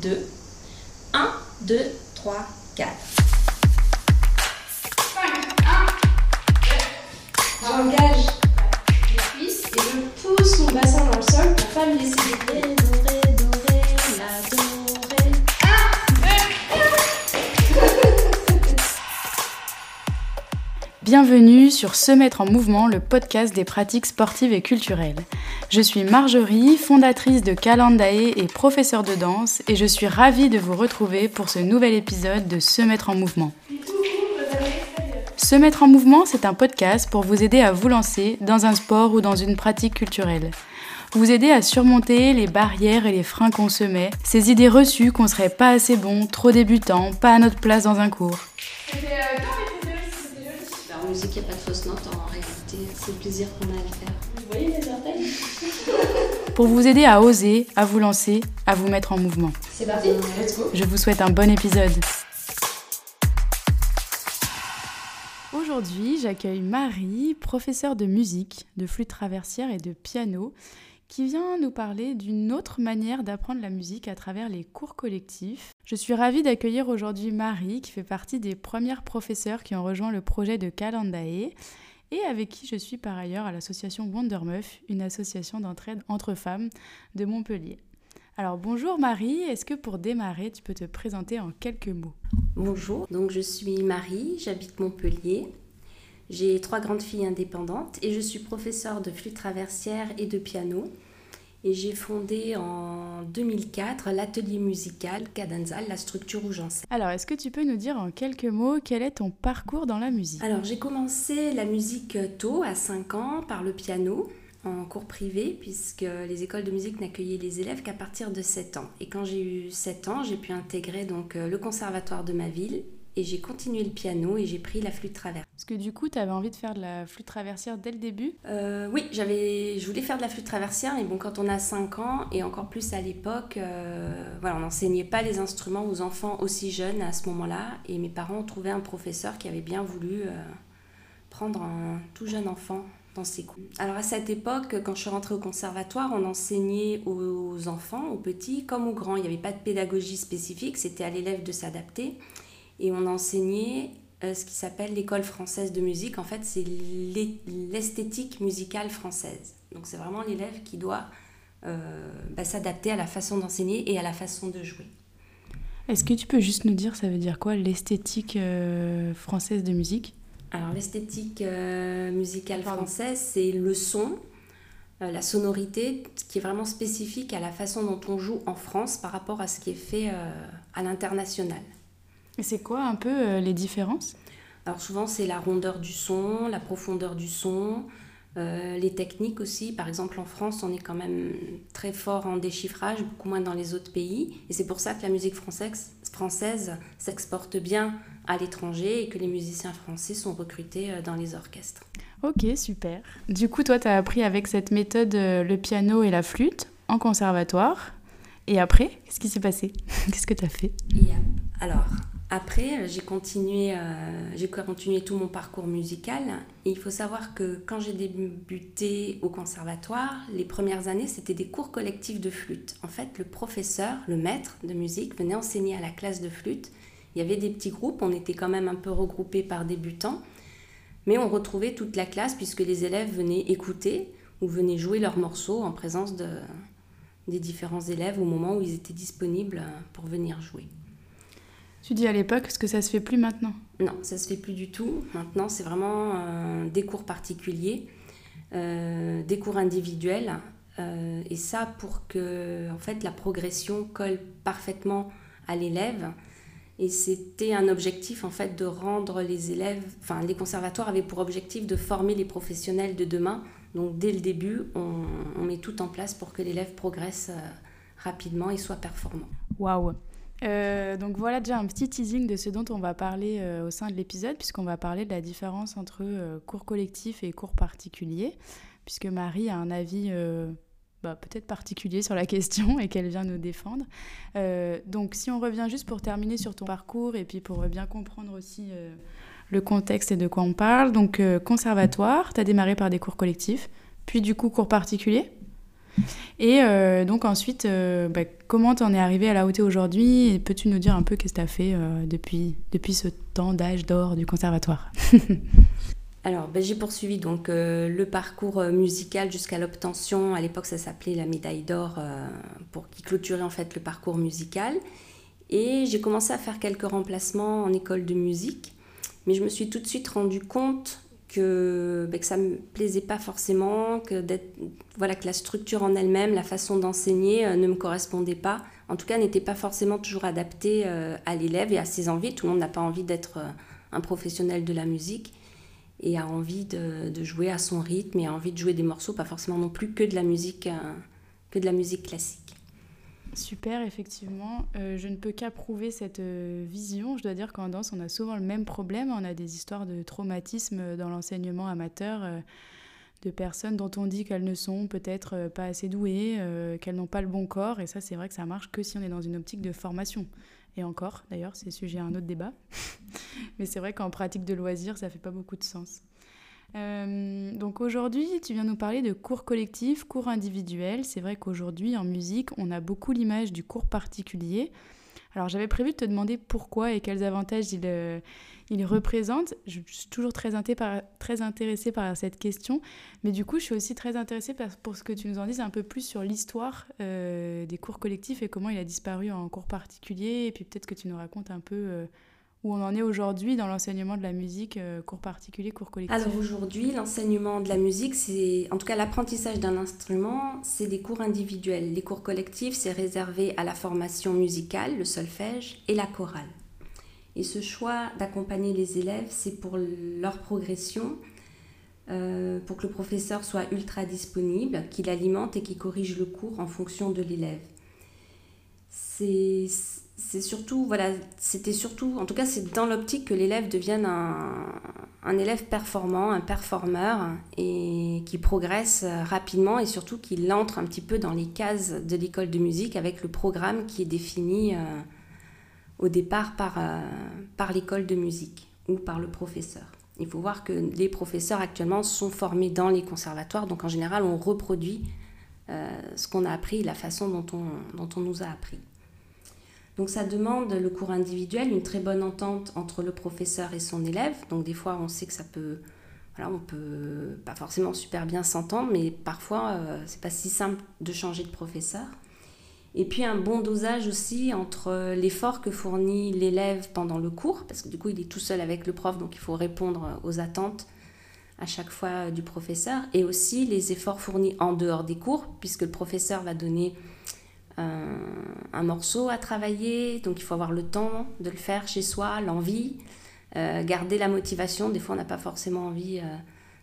2. 1, 2, 3, 4. 5, 1, J'engage les cuisses et je pousse mon bassin dans le sol pour pas me laisser dorée. Bienvenue sur Se mettre en mouvement, le podcast des pratiques sportives et culturelles. Je suis Marjorie, fondatrice de Calendae et professeure de danse, et je suis ravie de vous retrouver pour ce nouvel épisode de Se mettre en mouvement. Se mettre en mouvement, c'est un podcast pour vous aider à vous lancer dans un sport ou dans une pratique culturelle. Vous aider à surmonter les barrières et les freins qu'on se met, ces idées reçues qu'on serait pas assez bon, trop débutant, pas à notre place dans un cours. En musique, il n'y a pas de fausse note en réalité. C'est le plaisir qu'on a à le faire. Vous voyez les orteils? Pour vous aider à oser, à vous lancer, à vous mettre en mouvement. C'est parti, let's go Je vous souhaite un bon épisode. Aujourd'hui, j'accueille Marie, professeure de musique, de flûte traversière et de piano, qui vient nous parler d'une autre manière d'apprendre la musique à travers les cours collectifs. Je suis ravie d'accueillir aujourd'hui Marie, qui fait partie des premières professeurs qui ont rejoint le projet de Calendae et avec qui je suis par ailleurs à l'association Wondermuff, une association d'entraide entre femmes de Montpellier. Alors bonjour Marie, est-ce que pour démarrer, tu peux te présenter en quelques mots? Bonjour, donc je suis Marie, j'habite Montpellier. J'ai trois grandes filles indépendantes et je suis professeure de flûte traversière et de piano. Et j'ai fondé en 2004 l'atelier musical Cadenzal, la structure où j'enseigne. Alors, est-ce que tu peux nous dire en quelques mots quel est ton parcours dans la musique? Alors j'ai commencé la musique tôt, à 5 ans, par le piano, en cours privé, puisque les écoles de musique n'accueillaient les élèves qu'à partir de 7 ans. Et quand j'ai eu 7 ans, j'ai pu intégrer donc euh, le conservatoire de ma ville et j'ai continué le piano et j'ai pris la flûte traversière. Parce que du coup, tu avais envie de faire de la flûte traversière dès le début? Euh, oui, j'avais, je voulais faire de la flûte traversière, mais bon, quand on a 5 ans, et encore plus à l'époque, euh, voilà, on n'enseignait pas les instruments aux enfants aussi jeunes à ce moment-là, et mes parents ont trouvé un professeur qui avait bien voulu euh, prendre un tout jeune enfant dans ses cours. Alors à cette époque, quand je suis rentrée au conservatoire, on enseignait aux enfants, aux petits comme aux grands. Il n'y avait pas de pédagogie spécifique, c'était à l'élève de s'adapter. Et on enseignait euh, ce qui s'appelle l'école française de musique. En fait, c'est l'esthétique musicale française. Donc c'est vraiment l'élève qui doit euh, bah, s'adapter à la façon d'enseigner et à la façon de jouer. Est-ce que tu peux juste nous dire, ça veut dire quoi, l'esthétique euh, française de musique? Alors l'esthétique euh, musicale Pardon. française, c'est le son, la sonorité, ce qui est vraiment spécifique à la façon dont on joue en France par rapport à ce qui est fait à l'international. Et c'est quoi un peu euh, les différences? Alors souvent c'est la rondeur du son, la profondeur du son, euh, les techniques aussi. Par exemple en France on est quand même très fort en déchiffrage, beaucoup moins dans les autres pays. Et c'est pour ça que la musique française, française s'exporte bien à l'étranger et que les musiciens français sont recrutés euh, dans les orchestres. Ok, super. Du coup, toi, tu as appris avec cette méthode le piano et la flûte en conservatoire. Et après, qu'est-ce qui s'est passé? Qu'est-ce que tu as fait alors, après, euh, j'ai continué, euh, j'ai continué tout mon parcours musical. Il faut savoir que quand j'ai débuté au conservatoire, les premières années, c'était des cours collectifs de flûte. En fait, le professeur, le maître de musique, venait enseigner à la classe de flûte. Il y avait des petits groupes, on était quand même un peu regroupés par débutants. Mais on retrouvait toute la classe puisque les élèves venaient écouter ou venaient jouer leurs morceaux en présence de, des différents élèves au moment où ils étaient disponibles pour venir jouer. Tu dis à l'époque, est-ce que ça se fait plus maintenant? Non, ça se fait plus du tout. Maintenant, c'est vraiment euh, des cours particuliers, euh, des cours individuels. euh, et ça pour que en fait, la progression colle parfaitement à l'élève. Et c'était un objectif en fait de rendre les élèves, enfin les conservatoires avaient pour objectif de former les professionnels de demain. Donc dès le début, on, on met tout en place pour que l'élève progresse rapidement et soit performant. Waouh Euh, donc voilà déjà un petit teasing de ce dont on va parler euh, au sein de l'épisode, puisqu'on va parler de la différence entre euh, cours collectifs et cours particuliers, puisque Marie a un avis bah, peut-être particulier sur la question et qu'elle vient nous défendre. Donc si on revient juste pour terminer sur ton parcours et puis pour bien comprendre aussi le contexte et de quoi on parle, donc conservatoire, tu as démarré par des cours collectifs, puis du coup cours particuliers Et euh, donc ensuite, euh, bah, comment t'en es arrivé à la OT aujourd'hui? Et peux-tu nous dire un peu qu'est-ce que tu as fait euh, depuis, depuis ce temps d'âge d'or du conservatoire? Alors, ben, j'ai poursuivi donc le parcours musical jusqu'à l'obtention. À l'époque, ça s'appelait la médaille d'or pour qui clôturait en fait le parcours musical. Et j'ai commencé à faire quelques remplacements en école de musique, mais je me suis tout de suite rendu compte que, ben, que ça me plaisait pas forcément, que, voilà, que la structure en elle-même, la façon d'enseigner euh, ne me correspondait pas. En tout cas, n'était pas forcément toujours adaptée euh, à l'élève et à ses envies. Tout le monde n'a pas envie d'être euh, un professionnel de la musique et a envie de, de, jouer à son rythme et a envie de jouer des morceaux, pas forcément non plus que de la musique, que de la musique classique. Super, effectivement. Euh, je ne peux qu'approuver cette euh, vision. Je dois dire qu'en danse, on a souvent le même problème. On a des histoires de traumatisme dans l'enseignement amateur, euh, de personnes dont on dit qu'elles ne sont peut-être pas assez douées, qu'elles n'ont pas le bon corps. Et ça, c'est vrai que ça marche que si on est dans une optique de formation. Et encore, d'ailleurs, c'est sujet à un autre débat. Mais c'est vrai qu'en pratique de loisirs, ça fait pas beaucoup de sens. Euh, donc aujourd'hui, tu viens nous parler de cours collectifs, cours individuels. C'est vrai qu'aujourd'hui, en musique, on a beaucoup l'image du cours particulier. Alors j'avais prévu de te demander pourquoi et quels avantages il, euh, représente. Je suis toujours très, très intéressée par cette question, mais du coup je suis aussi très intéressée pour ce que tu nous en dises un peu plus sur l'histoire euh, des cours collectifs et comment il a disparu en cours particulier, et puis peut-être que tu nous racontes un peu où on en est aujourd'hui dans l'enseignement de la musique, euh, cours particulier, cours collectif Alors aujourd'hui, l'enseignement de la musique, c'est en tout cas l'apprentissage d'un instrument, c'est des cours individuels. Les cours collectifs, c'est réservé à la formation musicale, le solfège et la chorale. Et ce choix d'accompagner les élèves, c'est pour leur progression, euh, pour que le professeur soit ultra disponible, qu'il alimente et qu'il corrige le cours en fonction de l'élève. C'est c'est surtout, voilà, c'était surtout, en tout cas, c'est dans l'optique que l'élève devienne un, un, élève performant, un performeur, et qui progresse rapidement et surtout qu'il entre un petit peu dans les cases de l'école de musique avec le programme qui est défini euh, au départ par, euh, par l'école de musique ou par le professeur. Il faut voir que les professeurs actuellement sont formés dans les conservatoires, donc en général, on reproduit euh, ce qu'on a appris, la façon dont on, dont on nous a appris. Donc ça demande le cours individuel, une très bonne entente entre le professeur et son élève. Donc des fois on sait que ça peut, voilà, on peut pas forcément super bien s'entendre, mais parfois euh, c'est pas si simple de changer de professeur. Et puis un bon dosage aussi entre l'effort que fournit l'élève pendant le cours, parce que du coup il est tout seul avec le prof, donc il faut répondre aux attentes à chaque fois du professeur, et aussi les efforts fournis en dehors des cours, puisque le professeur va donner un, morceau à travailler, donc il faut avoir le temps de le faire chez soi, l'envie, euh, garder la motivation. Des fois, on n'a pas forcément envie euh,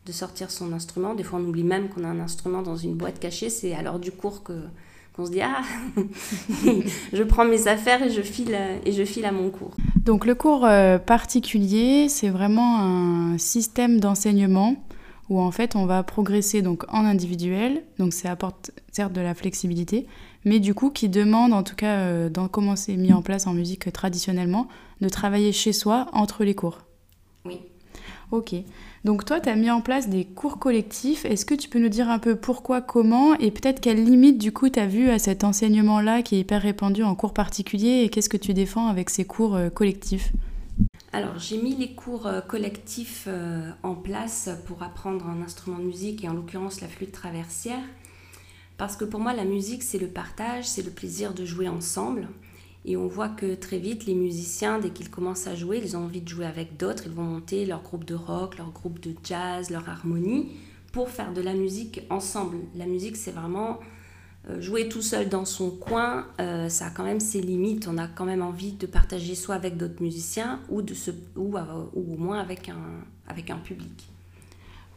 de sortir son instrument. Des fois, on oublie même qu'on a un instrument dans une boîte cachée. C'est à l'heure du cours que qu'on se dit ah je prends mes affaires et je file et je file à mon cours. Donc le cours euh, particulier, c'est vraiment un système d'enseignement où en fait on va progresser donc en individuel, donc ça apporte certes de la flexibilité, mais du coup qui demande, en tout cas euh, dans comment c'est mis en place en musique traditionnellement, de travailler chez soi entre les cours. Oui. Ok. Donc toi, tu as mis en place des cours collectifs. Est-ce que tu peux nous dire un peu pourquoi, comment, et peut-être quelles limites du coup tu as vu à cet enseignement-là qui est hyper répandu en cours particulier, et qu'est-ce que tu défends avec ces cours euh, collectifs? Alors, j'ai mis les cours euh, collectifs en place pour apprendre un instrument de musique, et en l'occurrence la flûte traversière. Parce que pour moi, la musique, c'est le partage, c'est le plaisir de jouer ensemble. Et on voit que très vite, les musiciens, dès qu'ils commencent à jouer, ils ont envie de jouer avec d'autres. Ils vont monter leur groupe de rock, leur groupe de jazz, leur harmonie, pour faire de la musique ensemble. La musique, c'est vraiment euh, jouer tout seul dans son coin. Euh, ça a quand même ses limites. On a quand même envie de partager soit avec d'autres musiciens ou, de se, ou, euh, ou au moins avec un, avec un public.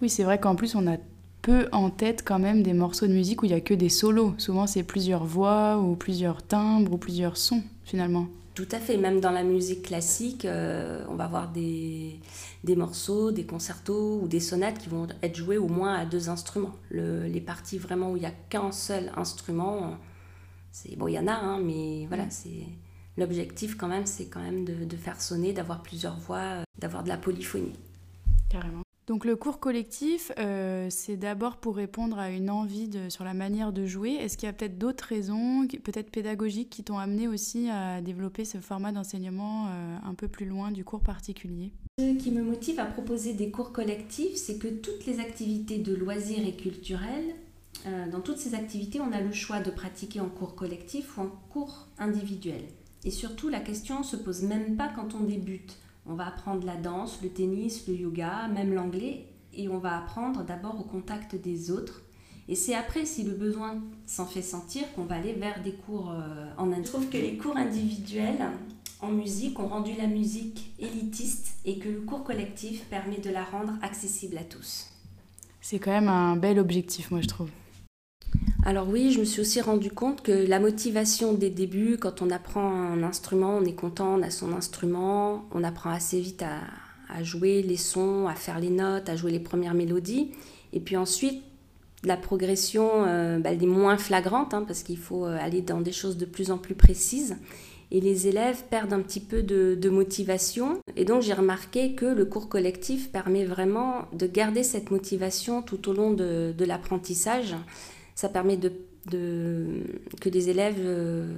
Oui, c'est vrai qu'en plus, on a peu en tête quand même des morceaux de musique où il n'y a que des solos. Souvent, c'est plusieurs voix ou plusieurs timbres ou plusieurs sons, finalement. Tout à fait. Même dans la musique classique, euh, on va avoir des, des, morceaux, des concertos ou des sonates qui vont être joués au moins à deux instruments. Le, les parties vraiment où il n'y a qu'un seul instrument, c'est bon, il y en a, hein, mais voilà, mm. c'est l'objectif quand même, c'est quand même de, de faire sonner, d'avoir plusieurs voix, d'avoir de la polyphonie. Carrément. Donc le cours collectif, euh, c'est d'abord pour répondre à une envie sur la manière de jouer. Est-ce qu'il y a peut-être d'autres raisons, peut-être pédagogiques, qui t'ont amené aussi à développer ce format d'enseignement euh, un peu plus loin du cours particulier? Ce qui me motive à proposer des cours collectifs, c'est que toutes les activités de loisirs et culturels, euh, dans toutes ces activités, on a le choix de pratiquer en cours collectif ou en cours individuel. Et surtout, la question ne se pose même pas quand on débute. On va apprendre la danse, le tennis, le yoga, même l'anglais, et on va apprendre d'abord au contact des autres. Et c'est après, si le besoin s'en fait sentir, qu'on va aller vers des cours euh, en individuel. Je trouve que les cours individuels en musique ont rendu la musique élitiste et que le cours collectif permet de la rendre accessible à tous. C'est quand même un bel objectif, moi je trouve. Alors oui, je me suis aussi rendu compte que la motivation des débuts, quand on apprend un instrument, on est content, on a son instrument, on apprend assez vite à, jouer les sons, à faire les notes, à jouer les premières mélodies. Et puis ensuite, la progression, euh, bah, elle est moins flagrante, hein, parce qu'il faut euh, aller dans des choses de plus en plus précises. Et les élèves perdent un petit peu de, motivation. Et donc j'ai remarqué que le cours collectif permet vraiment de garder cette motivation tout au long de l'apprentissage ça permet de, que les élèves euh,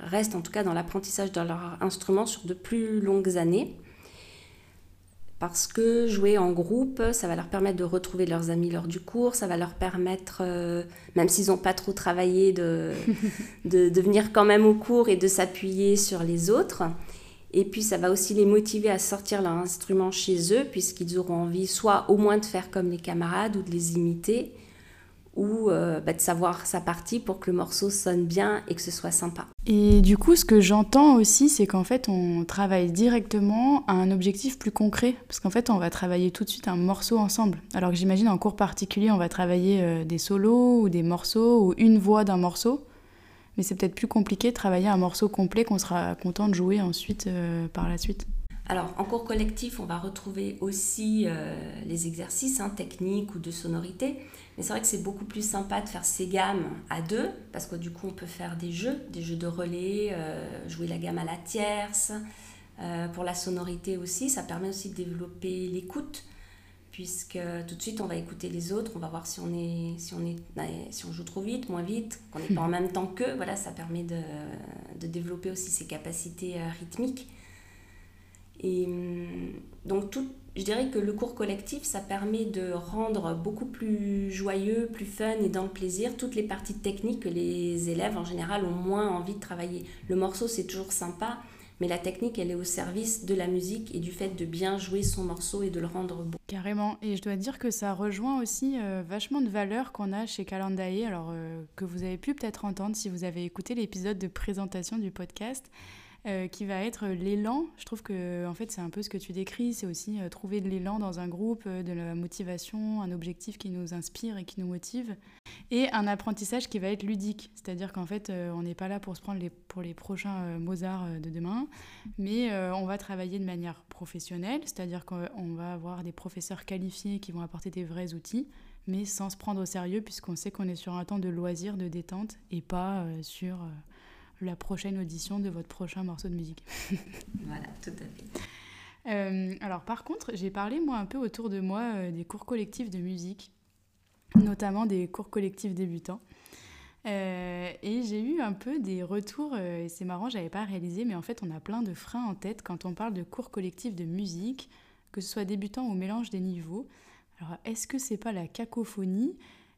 restent en tout cas dans l'apprentissage de leur instrument sur de plus longues années. Parce que jouer en groupe, ça va leur permettre de retrouver leurs amis lors du cours, ça va leur permettre, euh, même s'ils n'ont pas trop travaillé, de, de, de, venir quand même au cours et de s'appuyer sur les autres. Et puis ça va aussi les motiver à sortir leur instrument chez eux, puisqu'ils auront envie soit au moins de faire comme les camarades ou de les imiter, ou euh, bah, de savoir sa partie pour que le morceau sonne bien et que ce soit sympa. Et du coup, ce que j'entends aussi, c'est qu'en fait, on travaille directement à un objectif plus concret, parce qu'en fait, on va travailler tout de suite un morceau ensemble. Alors que j'imagine en cours particulier, on va travailler euh, des solos ou des morceaux ou une voix d'un morceau, mais c'est peut-être plus compliqué de travailler un morceau complet qu'on sera content de jouer ensuite euh, par la suite. Alors, en cours collectif, on va retrouver aussi euh, les exercices hein, techniques ou de sonorité. Mais c'est vrai que c'est beaucoup plus sympa de faire ces gammes à deux, parce que du coup, on peut faire des jeux, des jeux de relais, euh, jouer la gamme à la tierce. Euh, pour la sonorité aussi, ça permet aussi de développer l'écoute, puisque tout de suite, on va écouter les autres, on va voir si on, est, si on, est, si on joue trop vite, moins vite, qu'on n'est pas en même temps qu'eux. Voilà, ça permet de, de développer aussi ses capacités rythmiques. Et hum, donc, tout, je dirais que le cours collectif, ça permet de rendre beaucoup plus joyeux, plus fun et dans le plaisir toutes les parties techniques que les élèves en général ont moins envie de travailler. Le morceau, c'est toujours sympa, mais la technique, elle est au service de la musique et du fait de bien jouer son morceau et de le rendre beau. Carrément. Et je dois dire que ça rejoint aussi euh, vachement de valeurs qu'on a chez Calendae, alors euh, que vous avez pu peut-être entendre si vous avez écouté l'épisode de présentation du podcast. Euh, qui va être l'élan. Je trouve que en fait c'est un peu ce que tu décris, c'est aussi euh, trouver de l'élan dans un groupe, euh, de la motivation, un objectif qui nous inspire et qui nous motive, et un apprentissage qui va être ludique, c'est-à-dire qu'en fait on n'est pas là pour se prendre les, pour les prochains Mozart de demain, mais on va travailler de manière professionnelle, c'est-à-dire qu'on va avoir des professeurs qualifiés qui vont apporter des vrais outils, mais sans se prendre au sérieux puisqu'on sait qu'on est sur un temps de loisir, de détente et pas sur la prochaine audition de votre prochain morceau de musique. voilà, tout à fait. Euh, alors par contre, j'ai parlé moi un peu autour de moi euh, des cours collectifs de musique, notamment des cours collectifs débutants. Euh, et j'ai eu un peu des retours, et c'est marrant, j'avais pas réalisé, mais en fait on a plein de freins en tête quand on parle de cours collectifs de musique, que ce soit débutant ou mélange des niveaux. Alors est-ce que c'est pas la cacophonie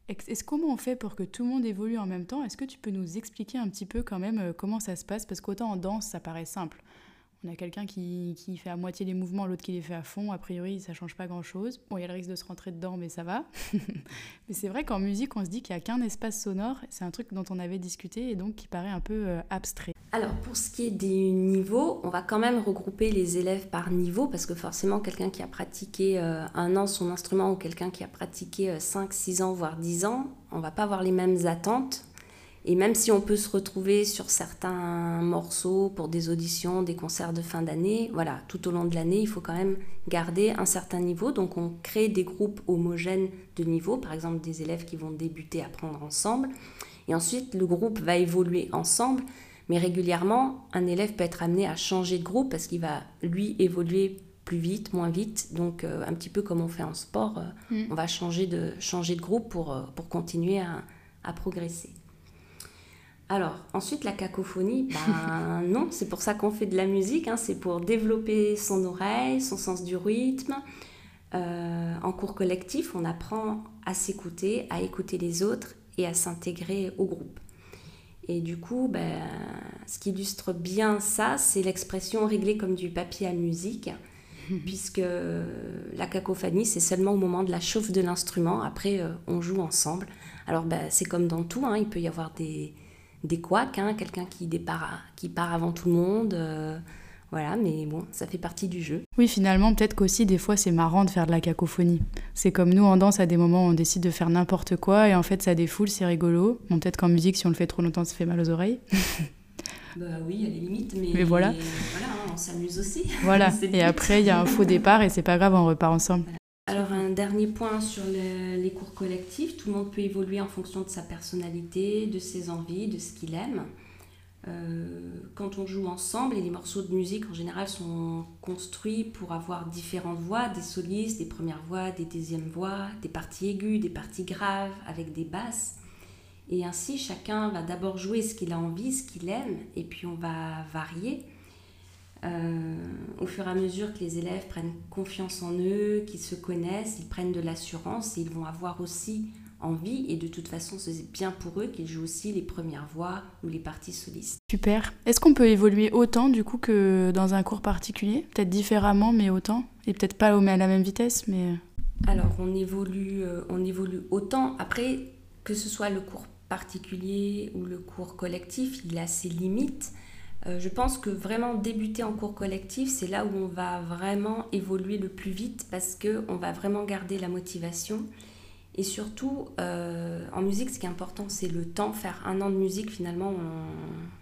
est-ce comment on fait pour que tout le monde évolue en même temps? Est-ce que tu peux nous expliquer un petit peu quand même euh, comment ça se passe? Parce qu'autant en danse, ça paraît simple. On a quelqu'un qui, qui, fait à moitié les mouvements, l'autre qui les fait à fond. A priori, ça change pas grand-chose. Bon, il y a le risque de se rentrer dedans, mais ça va. mais c'est vrai qu'en musique, on se dit qu'il n'y a qu'un espace sonore. C'est un truc dont on avait discuté et donc qui paraît un peu euh, abstrait. Alors, pour ce qui est des niveaux, on va quand même regrouper les élèves par niveau parce que forcément, quelqu'un qui a pratiqué euh, un an son instrument ou quelqu'un qui a pratiqué 5, euh, 6 ans, voire 10 ans, on va pas avoir les mêmes attentes et même si on peut se retrouver sur certains morceaux pour des auditions, des concerts de fin d'année, voilà, tout au long de l'année, il faut quand même garder un certain niveau. Donc on crée des groupes homogènes de niveau, par exemple des élèves qui vont débuter à apprendre ensemble. Et ensuite, le groupe va évoluer ensemble. Mais régulièrement, un élève peut être amené à changer de groupe parce qu'il va, lui, évoluer plus vite, moins vite. Donc, euh, un petit peu comme on fait en sport, euh, Mm. on va changer de, changer de groupe pour, euh, pour continuer à, à progresser. Alors, ensuite, la cacophonie, ben non, c'est pour ça qu'on fait de la musique, hein, c'est pour développer son oreille, son sens du rythme. Euh, en cours collectif, on apprend à s'écouter, à écouter les autres et à s'intégrer au groupe. Et du coup, ben, ce qui illustre bien ça, c'est l'expression régler comme du papier à musique, puisque la cacophonie, c'est seulement au moment de la chauffe de l'instrument. Après, euh, on joue ensemble. Alors, ben, c'est comme dans tout, hein, il peut y avoir des, des couacs, hein, quelqu'un qui, départ, qui part avant tout le monde. euh, voilà, mais bon, ça fait partie du jeu. Oui, finalement, peut-être qu'aussi des fois c'est marrant de faire de la cacophonie. C'est comme nous en danse, à des moments on décide de faire n'importe quoi et en fait ça défoule, c'est rigolo. Bon, peut-être qu'en musique, si on le fait trop longtemps, ça fait mal aux oreilles. Bah oui, il y a les limites, mais, Mais voilà. voilà, hein, on s'amuse aussi. Voilà. Et après, il y a un faux départ et c'est pas grave, on repart ensemble. Alors un dernier point sur le- les cours collectifs, tout le monde peut évoluer en fonction de sa personnalité, de ses envies, de ce qu'il aime. Euh, quand on joue ensemble, et les morceaux de musique en général sont construits pour avoir différentes voix, des solistes, des premières voix, des deuxièmes voix, des parties aiguës, des parties graves, avec des basses. Et ainsi, chacun va d'abord jouer ce qu'il a envie, ce qu'il aime, et puis on va varier. Euh, au fur et à mesure que les élèves prennent confiance en eux, qu'ils se connaissent, ils prennent de l'assurance et ils vont avoir aussi envie, et de toute façon c'est bien pour eux qu'ils jouent aussi les premières voix ou les parties solistes. Super. Est-ce qu'on peut évoluer autant du coup que dans un cours particulier? Peut-être différemment, mais autant? Et peut-être pas au- à la même vitesse, mais. Alors on évolue, euh, on évolue autant. Après, que ce soit le cours particulier ou le cours collectif, il a ses limites. Euh, je pense que vraiment débuter en cours collectif, c'est là où on va vraiment évoluer le plus vite parce qu'on va vraiment garder la motivation. Et surtout, euh, en musique, ce qui est important, c'est le temps. Faire un an de musique, finalement,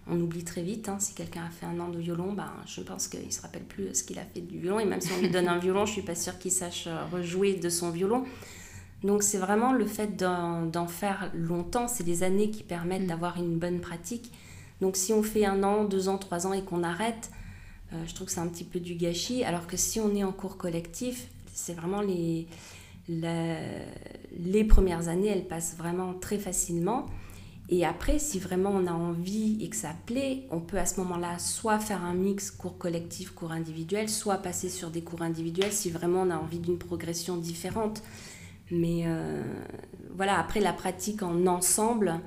on, on oublie très vite. hein. Si quelqu'un a fait un an de violon, ben, je pense qu'il ne se rappelle plus ce qu'il a fait du violon. Et même si on lui donne un violon, je ne suis pas sûre qu'il sache euh, rejouer de son violon. Donc c'est vraiment le fait d'en d'en faire longtemps, c'est des années qui permettent Mm. d'avoir une bonne pratique. Donc si on fait un an, deux ans, trois ans et qu'on arrête, euh, je trouve que c'est un petit peu du gâchis. Alors que si on est en cours collectif, c'est vraiment les, les premières années, elles passent vraiment très facilement. Et après, si vraiment on a envie et que ça plaît, on peut à ce moment-là soit faire un mix cours collectif, cours individuel, soit passer sur des cours individuels si vraiment on a envie d'une progression différente. Mais euh, voilà, après la pratique en ensemble,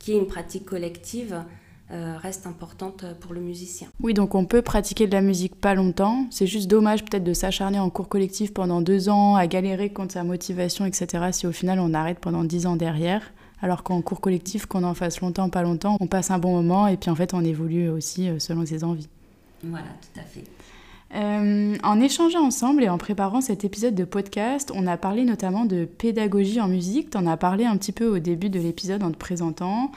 qui est une pratique collective, reste importante pour le musicien. Oui, donc on peut pratiquer de la musique pas longtemps. C'est juste dommage peut-être de s'acharner en cours collectif pendant deux ans, à galérer contre sa motivation, etc. Si au final on arrête pendant dix ans derrière. Alors qu'en cours collectif, qu'on en fasse longtemps, pas longtemps, on passe un bon moment et puis en fait on évolue aussi euh, selon ses envies. Voilà, tout à fait. Euh, en échangeant ensemble et en préparant cet épisode de podcast, on a parlé notamment de pédagogie en musique. Tu en as parlé un petit peu au début de l'épisode en te présentant.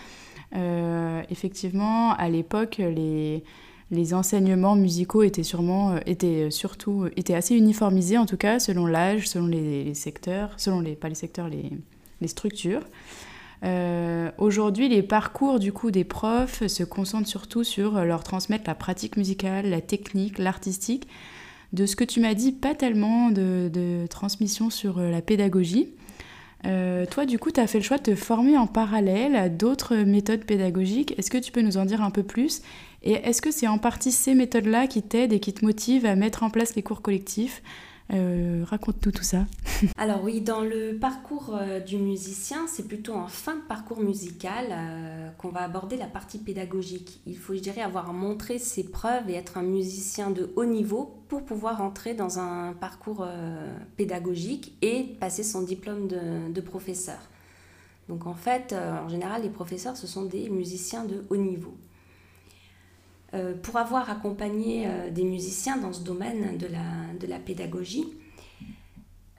Euh, effectivement, à l'époque, les, les enseignements musicaux étaient sûrement, euh, étaient surtout, étaient assez uniformisés en tout cas, selon l'âge, selon les, secteurs, selon les, pas les secteurs, les, les structures. Euh, Aujourd'hui, les parcours du coup des profs se concentrent surtout sur leur transmettre la pratique musicale, la technique, l'artistique. De ce que tu m'as dit, pas tellement de, de transmission sur la pédagogie. Euh, toi, du coup, tu as fait le choix de te former en parallèle à d'autres méthodes pédagogiques. Est-ce que tu peux nous en dire un peu plus? Et est-ce que c'est en partie ces méthodes-là qui t'aident et qui te motivent à mettre en place les cours collectifs? Euh, Raconte-nous tout ça. Alors oui, dans le parcours euh, du musicien, c'est plutôt en fin de parcours musical euh, qu'on va aborder la partie pédagogique. Il faut, je dirais, avoir montré ses preuves et être un musicien de haut niveau pour pouvoir entrer dans un parcours pédagogique et passer son diplôme de, de professeur. Donc en fait, en général, les professeurs, ce sont des musiciens de haut niveau. Euh, pour avoir accompagné euh, des musiciens dans ce domaine de la, de la pédagogie,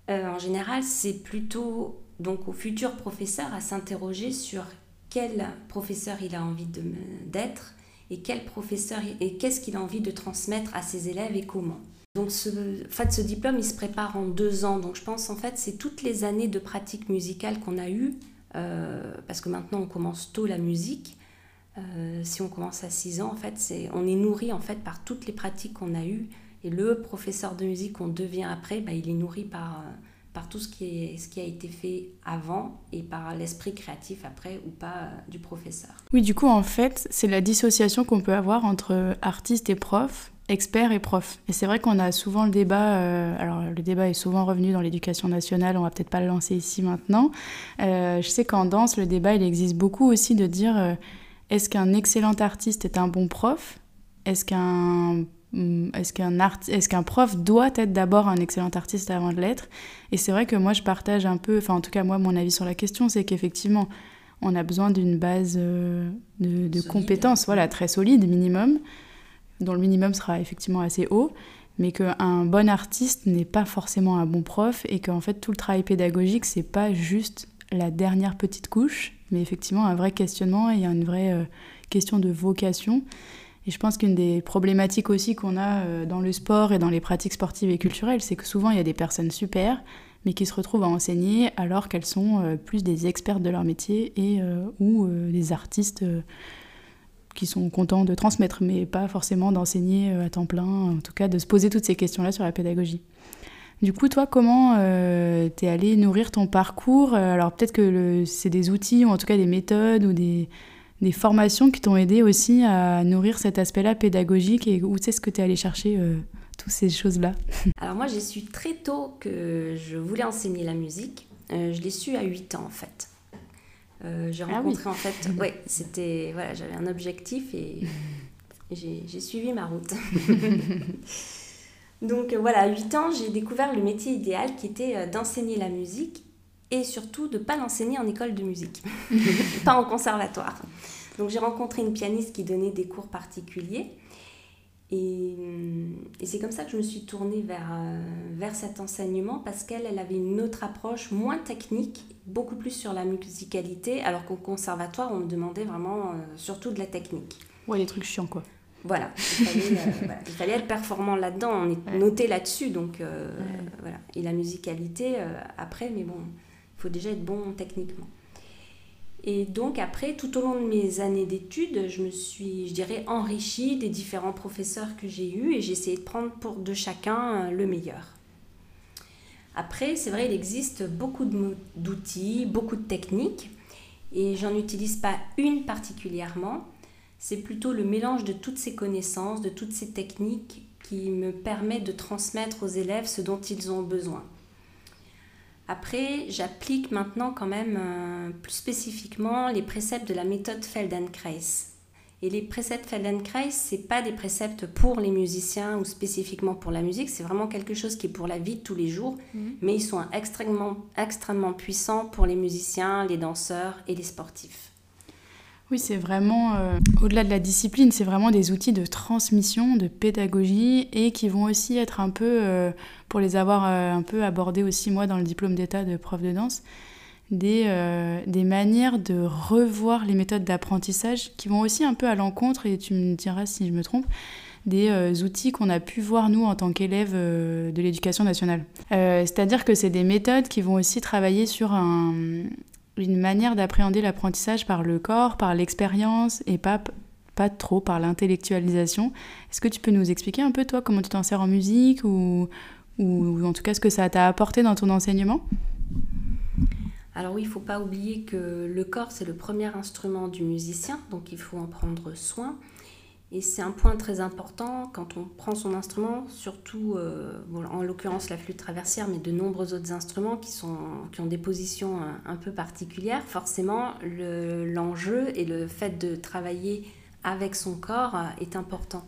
euh, en général, c'est plutôt donc au futur professeur à s'interroger sur quel professeur il a envie d'être et quel professeur et qu'est-ce qu'il a envie de transmettre à ses élèves et comment. Donc ce, en fait, ce diplôme, il se prépare en deux ans. Donc je pense en fait, c'est toutes les années de pratique musicale qu'on a eues, parce que maintenant on commence tôt la musique. Euh, si on commence à 6 ans, en fait, on est nourri en fait par toutes les pratiques qu'on a eues Et le professeur de musique qu'on devient après, bah, il est nourri par, par tout ce qui, est, ce qui a été fait avant et par l'esprit créatif après ou pas du professeur. Oui, du coup, en fait, c'est la dissociation qu'on peut avoir entre artiste et prof experts et profs. Et c'est vrai qu'on a souvent le débat, euh, alors le débat est souvent revenu dans l'éducation nationale, on va peut-être pas le lancer ici maintenant. Euh, je sais qu'en danse, le débat, il existe beaucoup aussi de dire euh, est-ce qu'un excellent artiste est un bon prof? Est-ce qu'un mm, est-ce qu'un est qu'un prof doit être d'abord un excellent artiste avant de l'être? Et c'est vrai que moi je partage un peu, enfin en tout cas moi mon avis sur la question, c'est qu'effectivement on a besoin d'une base de, de compétences, voilà, très solide minimum dont le minimum sera effectivement assez haut, mais qu'un bon artiste n'est pas forcément un bon prof et qu'en fait tout le travail pédagogique, c'est pas juste la dernière petite couche, mais effectivement un vrai questionnement et une vraie euh, question de vocation. Et je pense qu'une des problématiques aussi qu'on a euh, dans le sport et dans les pratiques sportives et culturelles, c'est que souvent il y a des personnes super, mais qui se retrouvent à enseigner alors qu'elles sont euh, plus des expertes de leur métier et ou des artistes qui sont contents de transmettre, mais pas forcément d'enseigner à temps plein, en tout cas de se poser toutes ces questions-là sur la pédagogie. Du coup, toi, comment euh, t'es allé nourrir ton parcours? Euh, Alors peut-être que c'est des outils, ou en tout cas des méthodes, ou des, des formations qui t'ont aidé aussi à nourrir cet aspect-là pédagogique, et où c'est ce que tu es allé chercher toutes ces choses-là? Alors moi, j'ai su très tôt que je voulais enseigner la musique. je l'ai su à 8 ans, en fait. Euh, j'ai ah rencontré en fait, ouais, c'était voilà, j'avais un objectif et j'ai suivi ma route. Donc euh, voilà, à 8 ans, j'ai découvert le métier idéal qui était euh, d'enseigner la musique et surtout de ne pas l'enseigner en école de musique, pas en conservatoire. Donc j'ai rencontré une pianiste qui donnait des cours particuliers et, et c'est comme ça que je me suis tournée vers, vers cet enseignement parce qu'elle elle avait une autre approche moins technique beaucoup plus sur la musicalité, alors qu'au conservatoire, on me demandait vraiment euh, surtout de la technique. Ouais, les trucs chiants, quoi. Voilà, il fallait, euh, il fallait être performant là-dedans, on est noté là-dessus, donc euh, voilà. Et la musicalité, après, mais bon, il faut déjà être bon techniquement. Et donc après, tout au long de mes années d'études, je me suis, je dirais, enrichie des différents professeurs que j'ai eus et j'ai essayé de prendre pour de chacun le meilleur. Après, c'est vrai, il existe beaucoup d'outils, beaucoup de techniques, et j'en utilise pas une particulièrement. C'est plutôt le mélange de toutes ces connaissances, de toutes ces techniques qui me permet de transmettre aux élèves ce dont ils ont besoin. Après, j'applique maintenant quand même euh, plus spécifiquement les préceptes de la méthode Feldenkrais. Et les préceptes Feldenkrais, ce pas des préceptes pour les musiciens ou spécifiquement pour la musique, c'est vraiment quelque chose qui est pour la vie de tous les jours, mhm. mais ils sont extrêmement, extrêmement puissants pour les musiciens, les danseurs et les sportifs. Oui, c'est vraiment, euh, au-delà de la discipline, c'est vraiment des outils de transmission, de pédagogie, et qui vont aussi être un peu, euh, pour les avoir euh, un peu abordés aussi moi dans le diplôme d'état de prof de danse, des, des manières de revoir les méthodes d'apprentissage qui vont aussi un peu à l'encontre, et tu me diras si je me trompe, des outils qu'on a pu voir nous en tant qu'élèves de l'éducation nationale. C'est-à-dire que c'est des méthodes qui vont aussi travailler sur un, une manière d'appréhender l'apprentissage par le corps, par l'expérience et pas, pas trop par l'intellectualisation. Est-ce que tu peux nous expliquer un peu toi comment tu t'en sers en musique ou, ou en tout cas ce que ça t'a apporté dans ton enseignement? Alors oui, il ne faut pas oublier que le corps, c'est le premier instrument du musicien, donc il faut en prendre soin. Et c'est un point très important quand on prend son instrument, surtout euh, en l'occurrence la flûte traversière, mais de nombreux autres instruments qui, sont, qui ont des positions un, peu particulières. Forcément, l'enjeu et le fait de travailler avec son corps euh, est important.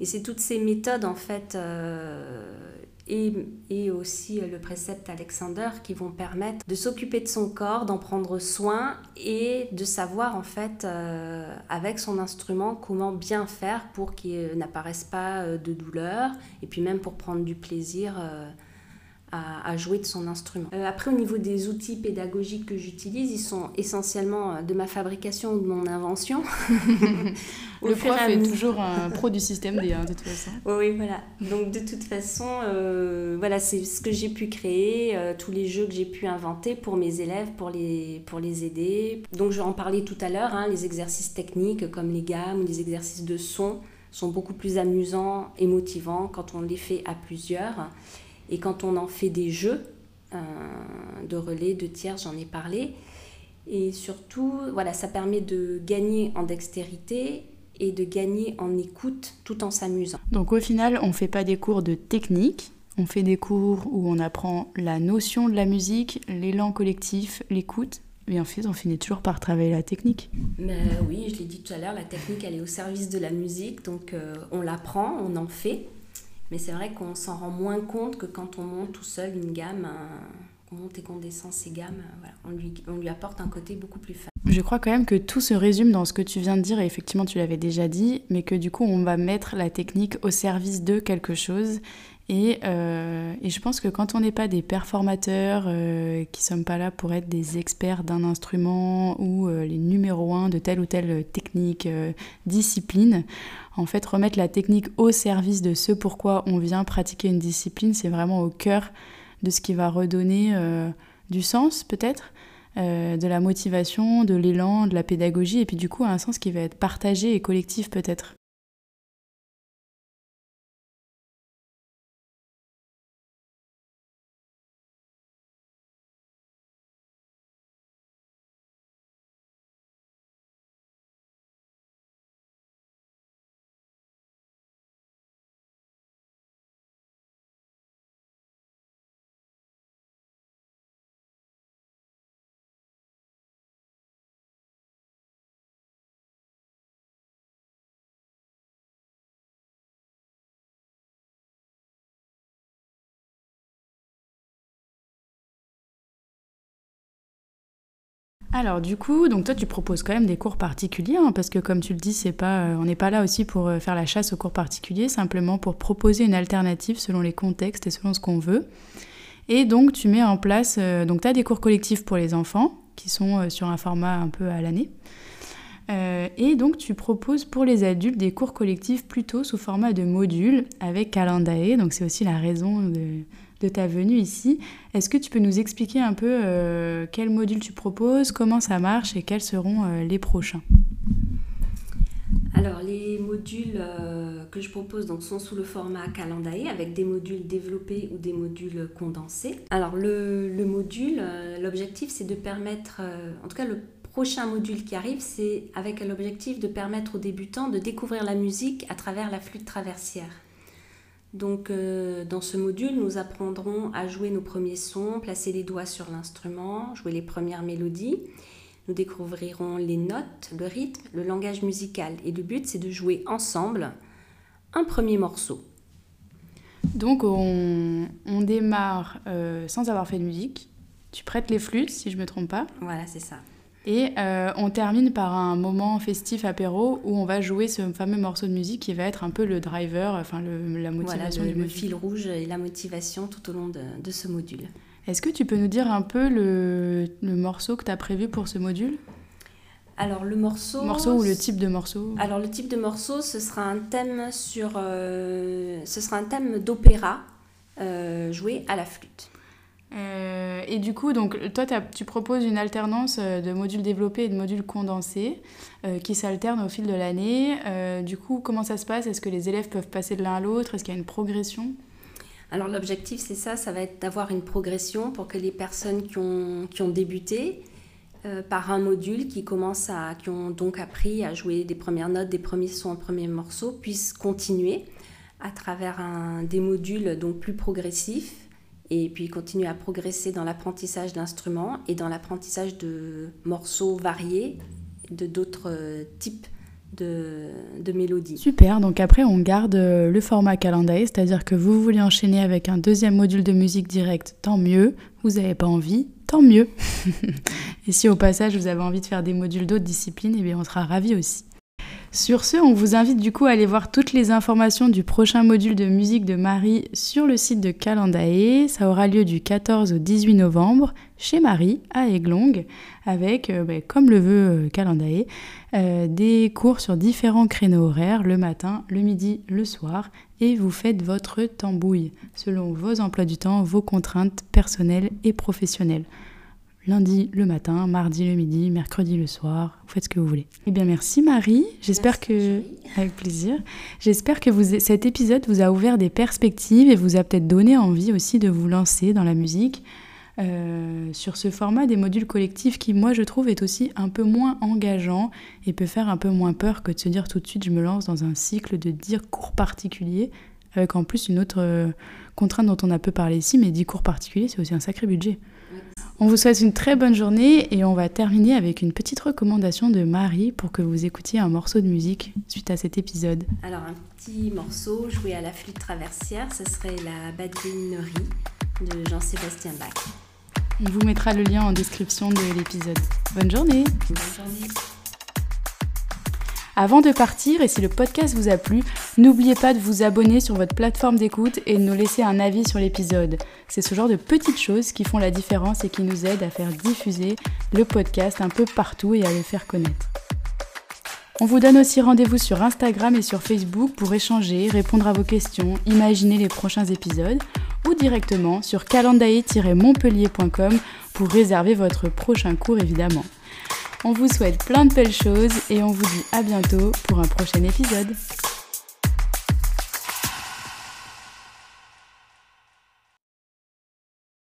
Et c'est toutes ces méthodes en fait euh, et, aussi euh, le précepte Alexander qui vont permettre de s'occuper de son corps, d'en prendre soin et de savoir en fait euh, avec son instrument comment bien faire pour qu'il n'apparaisse pas euh, de douleur et puis même pour prendre du plaisir à, jouer de son instrument. Euh, après, au niveau des outils pédagogiques que j'utilise, ils sont essentiellement euh, de ma fabrication ou de mon invention. Le prof est toujours un pro du système D, de toute façon. Oui, voilà. Donc, de toute façon, euh, voilà, c'est ce que j'ai pu créer, tous les jeux que j'ai pu inventer pour mes élèves, pour les, pour les aider. Donc, je vais en parler tout à l'heure, hein, les exercices techniques comme les gammes ou les exercices de son sont beaucoup plus amusants et motivants quand on les fait à plusieurs. Et quand on en fait des jeux euh, de relais, de tiers, j'en ai parlé. Et surtout, voilà, ça permet de gagner en dextérité et de gagner en écoute tout en s'amusant. Donc au final, on ne fait pas des cours de technique, on fait des cours où on apprend la notion de la musique, l'élan collectif, l'écoute. Et en fait, on finit toujours par travailler la technique. Mais oui, je l'ai dit tout à l'heure, la technique, elle est au service de la musique. Donc euh, on l'apprend, on en fait. Mais c'est vrai qu'on s'en rend moins compte que quand on monte tout seul une gamme, qu'on monte et qu'on descend ces gammes, voilà, on, lui, on lui apporte un côté beaucoup plus fun. Je crois quand même que tout se résume dans ce que tu viens de dire, et effectivement tu l'avais déjà dit, mais que du coup on va mettre la technique au service de quelque chose euh, et, je pense que quand on n'est pas des performateurs, euh, qui ne sommes pas là pour être des experts d'un instrument ou euh, les numéros un de telle ou telle technique, discipline, en fait, remettre la technique au service de ce pourquoi on vient pratiquer une discipline, c'est vraiment au cœur de ce qui va redonner du sens, peut-être, de la motivation, de l'élan, de la pédagogie, et puis du coup, un sens qui va être partagé et collectif, peut-être. Alors du coup, donc toi tu proposes quand même des cours particuliers, hein, parce que comme tu le dis, c'est pas, euh, on n'est pas là aussi pour euh, faire la chasse aux cours particuliers, simplement pour proposer une alternative selon les contextes et selon ce qu'on veut. Et donc tu mets en place, euh, donc tu as des cours collectifs pour les enfants, qui sont sur un format un peu à l'année. et donc tu proposes pour les adultes des cours collectifs plutôt sous format de modules avec Calendae, donc c'est aussi la raison de, de ta venue ici. Est-ce que tu peux nous expliquer un peu euh, quel module tu proposes, comment ça marche et quels seront euh, les prochains? Alors les modules euh, que je propose donc, sont sous le format Calendae avec des modules développés ou des modules condensés. Alors le module, l'objectif c'est de permettre, en tout cas le prochain module qui arrive, c'est avec l'objectif de permettre aux débutants de découvrir la musique à travers la flûte traversière. Donc euh, dans ce module, nous apprendrons à jouer nos premiers sons, placer les doigts sur l'instrument, jouer les premières mélodies. Nous découvrirons les notes, le rythme, le langage musical. Et le but, c'est de jouer ensemble un premier morceau. Donc on, démarre euh, sans avoir fait de musique. Tu prêtes les flûtes, si je ne me trompe pas. Voilà, c'est ça. Et euh, on termine par un moment festif apéro où on va jouer ce fameux morceau de musique qui va être un peu le driver, enfin la motivation. Voilà, le, fil rouge et la motivation tout au long de, ce module. Est-ce que tu peux nous dire un peu le, morceau que tu as prévu pour ce module? Alors le morceau... Morceau ou le type de morceau? Alors le type de morceau, ce sera un thème sur... Euh, ce sera un thème d'opéra euh, joué à la flûte. Euh, et du coup, donc, toi, tu proposes une alternance euh, de modules développés et de modules condensés euh, qui s'alternent au fil de l'année. du coup, comment ça se passe? Est-ce que les élèves peuvent passer de l'un à l'autre? Est-ce qu'il y a une progression? Alors, l'objectif, c'est ça, ça va être d'avoir une progression pour que les personnes qui ont, qui ont débuté par un module, qui, commencent à, qui ont donc appris à jouer des premières notes, des premiers sons, premiers morceaux, puissent continuer à travers un, des modules donc plus progressifs et puis continuer à progresser dans l'apprentissage d'instruments et dans l'apprentissage de morceaux variés, de d'autres euh, types de, de, mélodies. Super, donc après on garde euh, le format calendrier, c'est-à-dire que vous voulez enchaîner avec un deuxième module de musique directe, tant mieux, vous n'avez pas envie, tant mieux. et si au passage vous avez envie de faire des modules d'autres disciplines, eh bien on sera ravis aussi. Sur ce, on vous invite du coup à aller voir toutes les informations du prochain module de musique de Marie sur le site de Calendae. Ça aura lieu du 14 au 18 novembre chez Marie à Aiglong avec, euh, bah, comme le veut euh, Calendae, euh, des cours sur différents créneaux horaires, le matin, le midi, le soir, et vous faites votre tambouille selon vos emplois du temps, vos contraintes personnelles et professionnelles. Lundi le matin, mardi le midi, mercredi le soir, vous faites ce que vous voulez. Eh bien merci Marie, j'espère que... Avec plaisir. J'espère que vous... cet épisode vous a ouvert des perspectives et vous a peut-être donné envie aussi de vous lancer dans la musique. Euh, sur ce format des modules collectifs qui, moi, je trouve, est aussi un peu moins engageant et peut faire un peu moins peur que de se dire tout de suite je me lance dans un cycle de 10 cours particuliers, avec en plus une autre euh, contrainte dont on a peu parlé ici, mais 10 cours particuliers, c'est aussi un sacré budget. On vous souhaite une très bonne journée et on va terminer avec une petite recommandation de Marie pour que vous écoutiez un morceau de musique suite à cet épisode. Alors un petit morceau joué à la flûte traversière, ce serait la badinerie de Jean-Sébastien Bach. On vous mettra le lien en description de l'épisode. Bonne journée Bonne journée avant de partir, et si le podcast vous a plu, n'oubliez pas de vous abonner sur votre plateforme d'écoute et de nous laisser un avis sur l'épisode. C'est ce genre de petites choses qui font la différence et qui nous aident à faire diffuser le podcast un peu partout et à le faire connaître. On vous donne aussi rendez-vous sur Instagram et sur Facebook pour échanger, répondre à vos questions, imaginer les prochains épisodes ou directement sur calendae-montpellier.com pour réserver votre prochain cours évidemment. On vous souhaite plein de belles choses et on vous dit à bientôt pour un prochain épisode.